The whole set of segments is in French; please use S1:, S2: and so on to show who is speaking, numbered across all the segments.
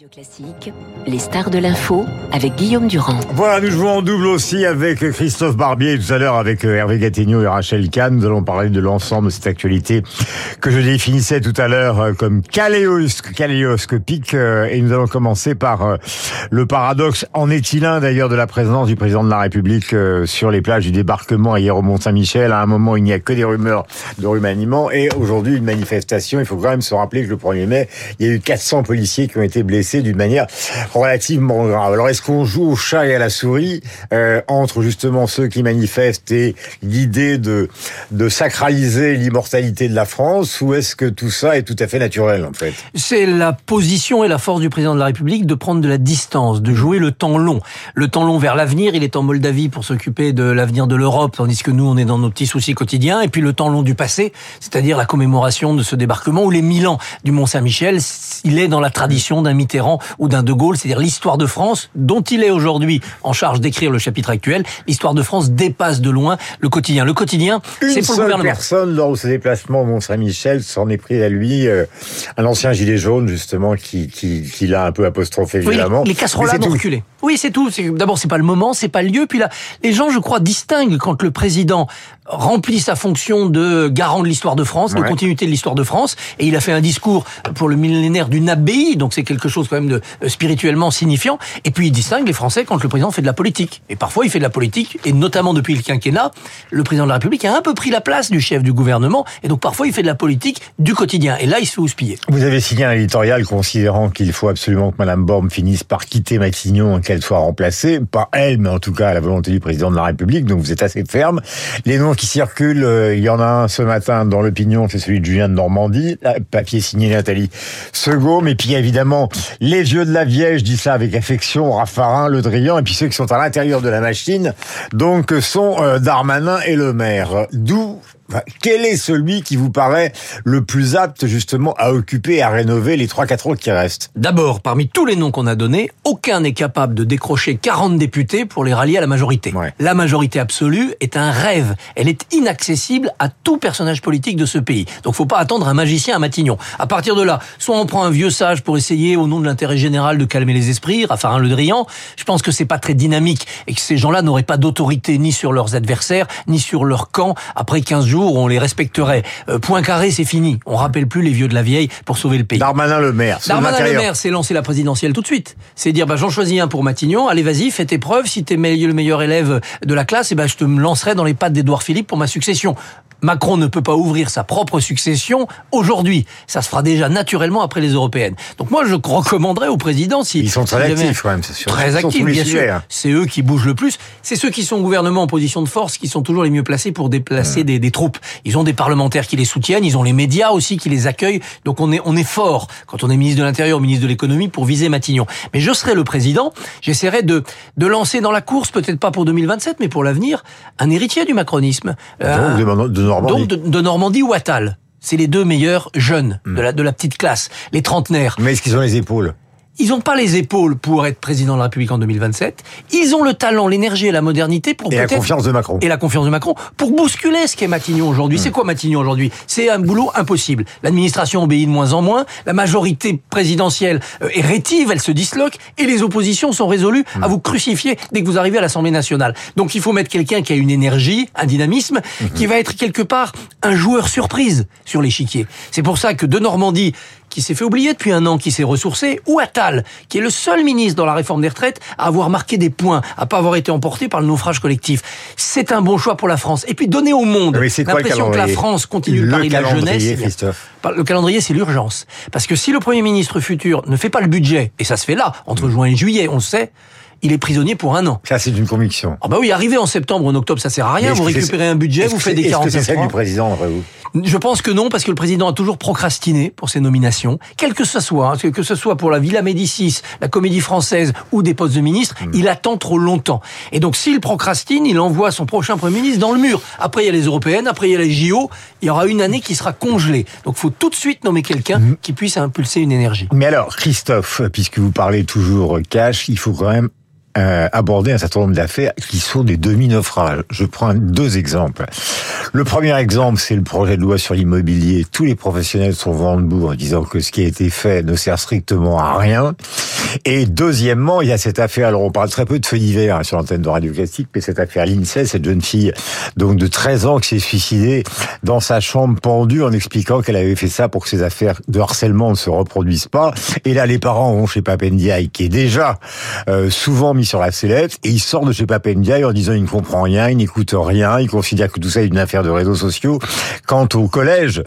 S1: Radio Classique, les stars de l'info avec Guillaume Durand.
S2: Voilà, nous jouons en double aussi avec Christophe Barbier tout à l'heure avec euh, Hervé Gattegno et Rachel Kahn. Nous allons parler de l'ensemble de cette actualité que je définissais tout à l'heure euh, comme caléoscopique. Euh, et nous allons commencer par le paradoxe, en est-il un d'ailleurs de la présence du président de la République sur les plages du débarquement hier au Mont-Saint-Michel? À un moment, il n'y a que des rumeurs de remaniement et aujourd'hui une manifestation. Il faut quand même se rappeler que le 1er mai, il y a eu 400 policiers qui ont été blessés d'une manière relativement grave. Alors est-ce qu'on joue au chat et à la souris euh, entre justement ceux qui manifestent et l'idée de, de sacraliser l'immortalité de la France ou est-ce que tout ça est tout à fait naturel en fait?
S3: C'est la position et la force du président de la République de prendre de la distance, de jouer le temps long. Le temps long vers l'avenir, il est en Moldavie pour s'occuper de l'avenir de l'Europe, tandis que nous on est dans nos petits soucis quotidiens, et puis le temps long du passé, c'est-à-dire la commémoration de ce débarquement ou les mille ans du Mont Saint-Michel, il est dans la tradition d'un Mitterrand ou d'un De Gaulle, c'est-à-dire l'histoire de France, dont il est aujourd'hui en charge d'écrire le chapitre actuel. L'histoire de France dépasse de loin le quotidien. Le quotidien, c'est pour le gouvernement.
S2: personne, lors de ses déplacements au Mont-Saint-Michel, s'en est pris à lui, euh, un ancien gilet jaune, justement, qui, qui, qui l'a un peu apostrophé, évidemment.
S3: les casseroles ont reculé. Oui, c'est tout. D'abord, c'est pas le moment, c'est pas le lieu. Puis là, les gens, je crois, distinguent quand le président remplit sa fonction de garant de l'histoire de France, de continuité de l'histoire de France, et il a fait un discours pour le millénaire d'une abbaye, donc c'est quelque chose quand même de euh, spirituellement signifiant. Et puis il distingue les Français quand le président fait de la politique. Et parfois il fait de la politique, et notamment depuis le quinquennat, le président de la République a un peu pris la place du chef du gouvernement, et donc parfois il fait de la politique du quotidien. Et là, il se fait houspiller.
S2: Vous avez signé un éditorial considérant qu'il faut absolument que Madame Borne finisse par quitter Matignon, qu'elle soit remplacée, pas elle, mais en tout cas à la volonté du président de la République. Donc vous êtes assez ferme. Les noms qui circulent, euh, il y en a un ce matin dans l'opinion, c'est celui de Julien de Normandie, papier signé Nathalie Segaume, et puis évidemment les vieux de la vieille, je dis ça avec affection, Raffarin, Le Drian, et puis ceux qui sont à l'intérieur de la machine, donc sont euh, Darmanin et Le Maire. D'où quel est celui qui vous paraît le plus apte justement à occuper et à rénover les 3-4 autres qui restent?
S3: D'abord, parmi tous les noms qu'on a donnés, aucun n'est capable de décrocher 40 députés pour les rallier à la majorité. La majorité absolue est un rêve. Elle est inaccessible à tout personnage politique de ce pays. Donc faut pas attendre un magicien à Matignon. À partir de là, soit on prend un vieux sage pour essayer au nom de l'intérêt général de calmer les esprits, Raffarin Le Drian. Je pense que c'est pas très dynamique et que ces gens-là n'auraient pas d'autorité ni sur leurs adversaires, ni sur leur camp après 15 jours on les respecterait. Euh, point carré, c'est fini. On rappelle plus les vieux de la vieille pour sauver le pays.
S2: Darmanin le maire.
S3: Darmanin le maire, c'est lancer la présidentielle tout de suite. C'est dire, bah, j'en choisis un pour Matignon. Allez, vas-y, fais tes preuves. Si t'es le meilleur élève de la classe, et eh ben, je te lancerai dans les pattes d'Edouard Philippe pour ma succession. Macron ne peut pas ouvrir sa propre succession aujourd'hui. Ça se fera déjà naturellement après les européennes. Donc moi, je recommanderais au président si
S2: ils sont très actifs quand même, c'est sûr.
S3: Très actifs, bien sûr. Hein. C'est eux qui bougent le plus. C'est ceux qui sont au gouvernement en position de force qui sont toujours les mieux placés pour déplacer des, des, troupes. Ils ont des parlementaires qui les soutiennent, ils ont les médias aussi qui les accueillent. Donc on est on est fort quand on est ministre de l'Intérieur, ministre de l'Économie pour viser Matignon. Mais je serai le président, j'essaierai de de lancer dans la course, peut-être pas pour 2027, mais pour l'avenir, un héritier du macronisme.
S2: Euh,
S3: donc de, Normandie ou Attal. C'est les deux meilleurs jeunes de, la, de la petite classe, les trentenaires.
S2: Mais est-ce qu'ils ont les épaules?
S3: Ils n'ont pas les épaules pour être président de la République en 2027. Ils ont le talent, l'énergie et la modernité pour
S2: et la confiance de Macron
S3: et la confiance de Macron pour bousculer ce qu'est Matignon aujourd'hui. Hmm. C'est quoi Matignon aujourd'hui? C'est un boulot impossible. L'administration obéit de moins en moins. La majorité présidentielle euh, est rétive, elle se disloque et les oppositions sont résolues à hmm. vous crucifier dès que vous arrivez à l'Assemblée nationale. Donc il faut mettre quelqu'un qui a une énergie, un dynamisme, hmm. qui va être quelque part un joueur surprise sur l'échiquier. C'est pour ça que de Normandie qui s'est fait oublier depuis un an, qui s'est ressourcé, ou Attal, qui est le seul ministre dans la réforme des retraites à avoir marqué des points, à pas avoir été emporté par le naufrage collectif. C'est un bon choix pour la France. Et puis donner au monde l'impression que la France continue
S2: le
S3: pari
S2: de la
S3: jeunesse.
S2: Christophe.
S3: Le calendrier, c'est l'urgence. Parce que si le Premier ministre futur ne fait pas le budget, et ça se fait là, entre juin et juillet, on le sait, il est prisonnier pour un an.
S2: Ça, c'est une conviction.
S3: Ah bah oui, arriver en septembre, en octobre, ça sert à rien. Vous récupérez un budget, vous faites des 40
S2: Est-ce que c'est celle du président, après vous?
S3: Je pense que non, parce que le président a toujours procrastiné pour ses nominations, quel que ce soit, hein, que ce soit pour la Villa Médicis, la Comédie Française ou des postes de ministre, hmm. il attend trop longtemps. Et donc, s'il procrastine, il envoie son prochain Premier ministre dans le mur. Après, il y a les Européennes, après, il y a les JO. Il y aura une année qui sera congelée. Donc, il faut tout de suite nommer quelqu'un hmm. qui puisse impulser une énergie.
S2: Mais alors, Christophe, puisque vous parlez toujours cash, il faut quand même euh, aborder un certain nombre d'affaires qui sont des demi-naufrages. Je prends deux exemples. Le premier exemple, c'est le projet de loi sur l'immobilier. Tous les professionnels sont vent debout en disant que ce qui a été fait ne sert strictement à rien. Et deuxièmement, il y a cette affaire, alors on parle très peu de feux d'hiver hein, sur l'antenne de Radio Classique, mais cette affaire l'INSEE, cette jeune fille donc de 13 ans qui s'est suicidée dans sa chambre pendue en expliquant qu'elle avait fait ça pour que ses affaires de harcèlement ne se reproduisent pas. Et là, les parents vont chez Papendiaï, qui est déjà euh, souvent mis sur la sellette, et il sort de chez Papendiaï en disant il ne comprend rien, il n'écoute rien, il considère que tout ça est une affaire de réseaux sociaux. Quant au collège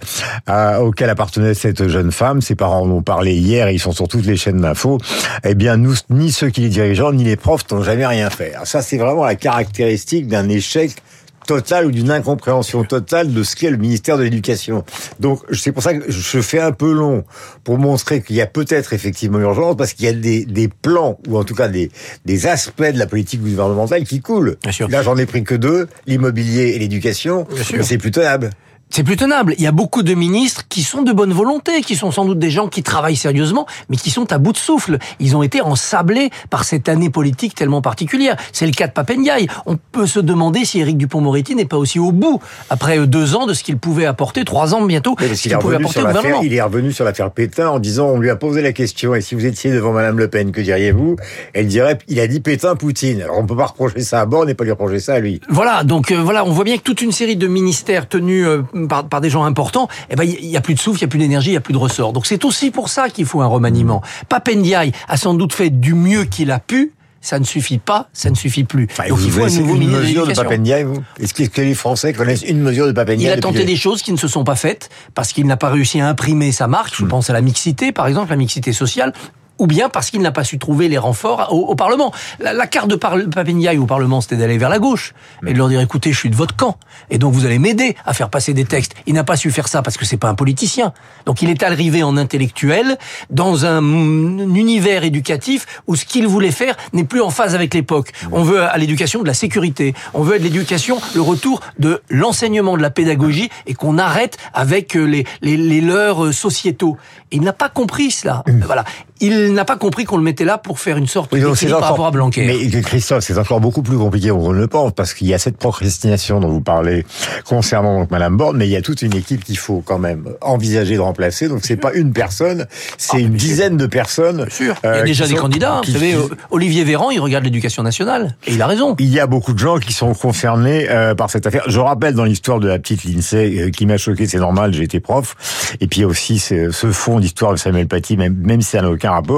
S2: euh, auquel appartenait cette jeune femme, ses parents en ont parlé hier, ils sont sur toutes les chaînes d'infos, eh bien, nous, ni ceux qui les dirigeants, ni les profs n'ont jamais rien fait. ça, c'est vraiment la caractéristique d'un échec total ou d'une incompréhension totale de ce qu'est le ministère de l'Éducation. Donc c'est pour ça que je fais un peu long pour montrer qu'il y a peut-être effectivement urgence parce qu'il y a des, des, plans ou en tout cas des, des aspects de la politique gouvernementale qui coulent. Là j'en ai pris que deux, l'immobilier et l'éducation, mais c'est plus tenable
S3: c'est plus tenable. Il y a beaucoup de ministres qui sont de bonne volonté, qui sont sans doute des gens qui travaillent sérieusement, mais qui sont à bout de souffle. Ils ont été ensablés par cette année politique tellement particulière. C'est le cas de Papendiaï. On peut se demander si Éric Dupont-Moretti n'est pas aussi au bout, après euh, deux ans, de ce qu'il pouvait apporter, trois ans bientôt,
S2: ce qu'il pouvait apporter au gouvernement. Il est revenu sur l'affaire Pétain en disant, on lui a posé la question, et si vous étiez devant Madame Le Pen, que diriez-vous? Elle dirait, il a dit Pétain-Poutine. Alors on peut pas reprocher ça à bord, on n'est pas lui reprocher ça à lui.
S3: Voilà, donc euh, voilà, on voit bien que toute une série de ministères tenus euh, par, par, des gens importants, eh ben il y a plus de souffle, il y a plus d'énergie, il y a plus de ressort. Donc c'est aussi pour ça qu'il faut un remaniement. Papendiaï a sans doute fait du mieux qu'il a pu ça ne suffit pas, ça ne suffit plus.
S2: Donc il faut un nouveau une mesure de Papendiaï, Est-ce que les Français connaissent une mesure de Papendiaï
S3: Il a tenté des choses qui ne se sont pas faites parce qu'il n'a pas réussi à imprimer sa marque. Je hmm. pense à la mixité, par exemple, la mixité sociale ou bien parce qu'il n'a pas su trouver les renforts au, Parlement. La, carte de Papendiaï au Parlement, c'était d'aller vers la gauche et de leur dire écoutez, je suis de votre camp et donc vous allez m'aider à faire passer des textes. Il n'a pas su faire ça parce que c'est pas un politicien. Donc il est arrivé en intellectuel dans un, univers éducatif où ce qu'il voulait faire n'est plus en phase avec l'époque. On veut à l'éducation de la sécurité, on veut à l'éducation le retour de l'enseignement, de la pédagogie et qu'on arrête avec les, les, les leurs sociétaux. il n'a pas compris cela. Voilà il n'a pas compris qu'on le mettait là pour faire une sorte de d'équilibre par rapport à Blanquer.
S2: Mais Christophe, c'est encore beaucoup plus compliqué qu'on ne le pense, parce qu'il y a cette procrastination dont vous parlez concernant donc Madame Borne, mais il y a toute une équipe qu'il faut quand même envisager de remplacer. Donc c'est pas une personne, c'est ah, une dizaine de personnes.
S3: Bien sûr. il y a euh, déjà des candidats. vous savez, Olivier Véran, il regarde l'éducation nationale et il a raison.
S2: Il y a beaucoup de gens qui sont concernés euh, par cette affaire. Je rappelle dans l'histoire de la petite Lindsay euh, qui m'a choqué, c'est normal, j'ai été prof. Et puis il y a aussi ce, fond d'histoire de Samuel Paty, même, même si ça n'a aucun rapport,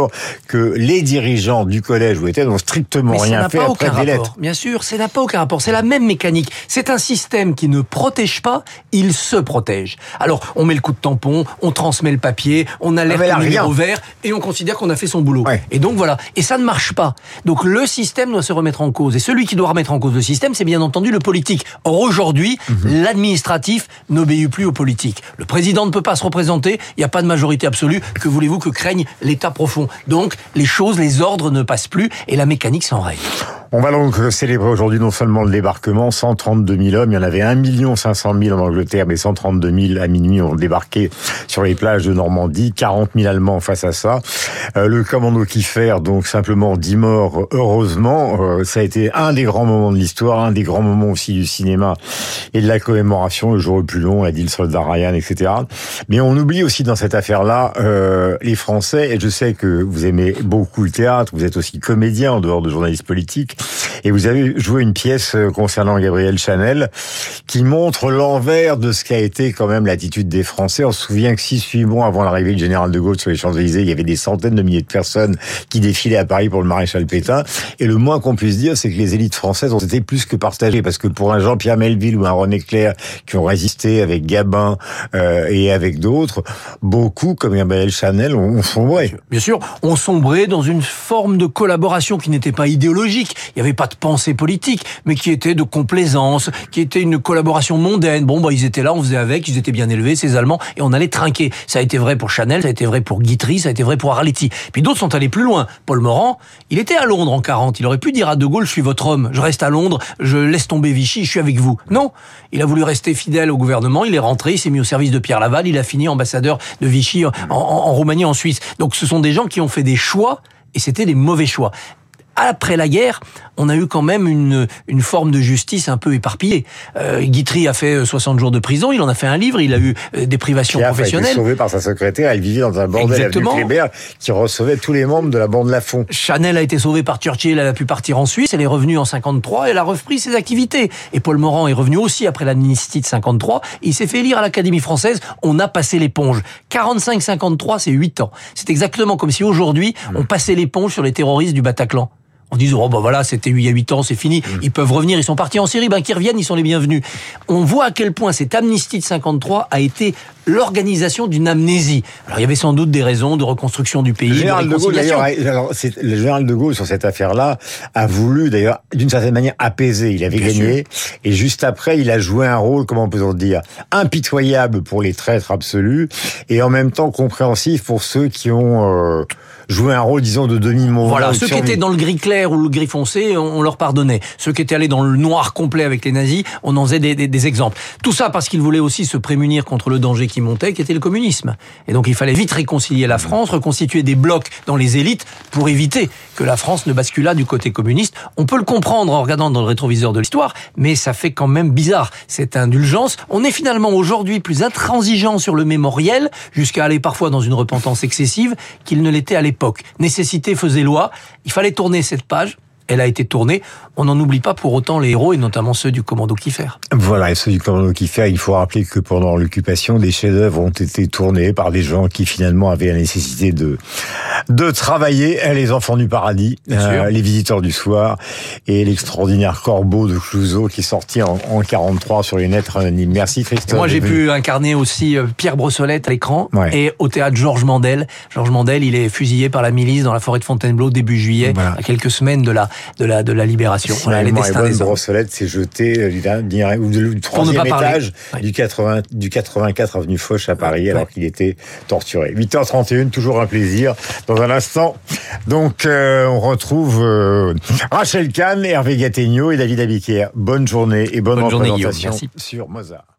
S2: que les dirigeants du collège où étaient n'ont strictement rien fait après des lettres.
S3: Bien sûr, ça n'a pas aucun rapport. C'est la même mécanique. C'est un système qui ne protège pas, il se protège. Alors, on met le coup de tampon, on transmet le papier, on alerte le numéro vert et on considère qu'on a fait son boulot. Et donc voilà. Et ça ne marche pas. Donc le système doit se remettre en cause. Et celui qui doit remettre en cause le système, c'est bien entendu le politique. Or aujourd'hui, mhm. l'administratif n'obéit plus au politique. Le président ne peut pas se représenter, il n'y a pas de majorité absolue. Que voulez-vous que craigne l'État profond? Donc les choses, les ordres ne passent plus et la mécanique s'enraye.
S2: On va donc célébrer aujourd'hui non seulement le débarquement, 132 000 hommes, il y en avait 1 500 000 en Angleterre, mais 132 000 à minuit ont débarqué sur les plages de Normandie, 40 000 Allemands face à ça. Euh, le commando Kiffer, donc simplement 10 morts, heureusement, euh, ça a été un des grands moments de l'histoire, un des grands moments aussi du cinéma et de la commémoration, le jour le plus long, a dit le soldat Ryan, etc. Mais on oublie aussi dans cette affaire-là euh, les Français, et je sais que vous aimez beaucoup le théâtre, vous êtes aussi comédien en dehors de journaliste politique, et vous avez joué une pièce euh, concernant Gabriel Chanel qui montre l'envers de ce qu'a été quand même l'attitude des Français. On se souvient que six, huit avant l'arrivée du général de Gaulle sur les Champs-Élysées, il y avait des centaines de milliers de personnes qui défilaient à Paris pour le maréchal Pétain. Et le moins qu'on puisse dire, c'est que les élites françaises ont été plus que partagées. Parce que pour un Jean-Pierre Melville ou un René Clair qui ont résisté avec Gabin euh, et avec d'autres, beaucoup, comme Gabriel Chanel, ont sombré.
S3: Bien sûr, ont sombré dans une forme de collaboration qui n'était pas idéologique. Il n'y avait pas de pensée politique, mais qui était de complaisance, qui était une collaboration mondaine. Bon, bah, ils étaient là, on faisait avec, ils étaient bien élevés, ces Allemands, et on allait trinquer. Ça a été vrai pour Chanel, ça a été vrai pour Guitry, ça a été vrai pour Arletty. Puis d'autres sont allés plus loin. Paul Morand, il était à Londres en 40. Il aurait pu dire à De Gaulle, je suis votre homme, je reste à Londres, je laisse tomber Vichy, je suis avec vous. Non. Il a voulu rester fidèle au gouvernement, il est rentré, il s'est mis au service de Pierre Laval, il a fini ambassadeur de Vichy en, en Roumanie, en Suisse. Donc ce sont des gens qui ont fait des choix, et c'était des mauvais choix après la guerre, on a eu quand même une, une forme de justice un peu éparpillée. Euh, Guitry a fait 60 jours de prison, il en a fait un livre, il a eu des privations professionnelles.
S2: Il a été sauvé par sa secrétaire, elle vivait dans un bordel Exactement. avenue Kléber qui recevait tous les membres de la bande Lafont.
S3: Chanel a été sauvée par Churchill, elle a pu partir en Suisse, elle est revenue en 53, elle a repris ses activités. Et Paul Morand est revenu aussi après l'amnistie de 53, il s'est fait élire à l'Académie française, on a passé l'éponge. 45-53, c'est 8 ans. C'est exactement comme si aujourd'hui, on passait l'éponge sur les terroristes du Bataclan en disant oh ben voilà c'était il y a 8 ans c'est fini. Mm. ils peuvent revenir ils sont partis en Syrie. Ben qu'ils reviennent ils sont les bienvenus. On voit à quel point cette amnistie de 53 a été l'organisation d'une amnésie. Alors il y avait sans doute des raisons de reconstruction du pays le général de, Gaulle
S2: alors, le général de Gaulle sur cette affaire là a voulu d'ailleurs d'une certaine manière apaiser. Il avait gagné. et juste après il a joué un rôle comment peut-on dire impitoyable pour les traîtres absolus et en même temps compréhensif pour ceux qui ont euh, joué un rôle disons de demi-mot
S3: voilà ceux qui étaient dans le gris clair ou le gris foncé, on, leur pardonnait. Ceux qui étaient allés dans le noir complet avec les nazis, on en faisait des, exemples. Tout ça parce qu'ils voulaient aussi se prémunir contre le danger qui montait, qui était le communisme. Et donc il fallait vite réconcilier la France, reconstituer des blocs dans les élites pour éviter que la France ne basculât du côté communiste. On peut le comprendre en regardant dans le rétroviseur de l'histoire, mais ça fait quand même bizarre cette indulgence. On est finalement aujourd'hui plus intransigeant sur le mémoriel, jusqu'à aller parfois dans une repentance excessive, qu'il ne l'était à l'époque. Nécessité faisait loi, il fallait tourner cette page elle a été tournée. On n'en oublie pas pour autant les héros et notamment ceux du commando Kiffer.
S2: Voilà, et ceux du commando Kiffer, il faut rappeler que pendant l'occupation, des chefs-d'œuvre ont été tournés par des gens qui finalement avaient la nécessité de de travailler. Les enfants du paradis, euh, les visiteurs du soir et l'extraordinaire Corbeau de Clouseau qui est sorti en, en 43 sur les nets Merci Christophe.
S3: moi j'ai pu incarner aussi euh, Pierre Brossolette à l'écran et au théâtre Georges Mandel. Georges Mandel, il est fusillé par la milice dans la forêt de Fontainebleau début juillet, à quelques semaines de la de la de la libération.
S2: Voilà, les destins des Brossolette s'est jeté euh, du troisième étage du 80 du 84 avenue Foch à Paris alors qu'il était torturé. 8h31, toujours un plaisir. Dans un instant, donc euh, on retrouve euh, Rachel Kahn, Hervé Gattegno et David Abiquière. Bonne journée et bonne, bonne représentation sur Mozart.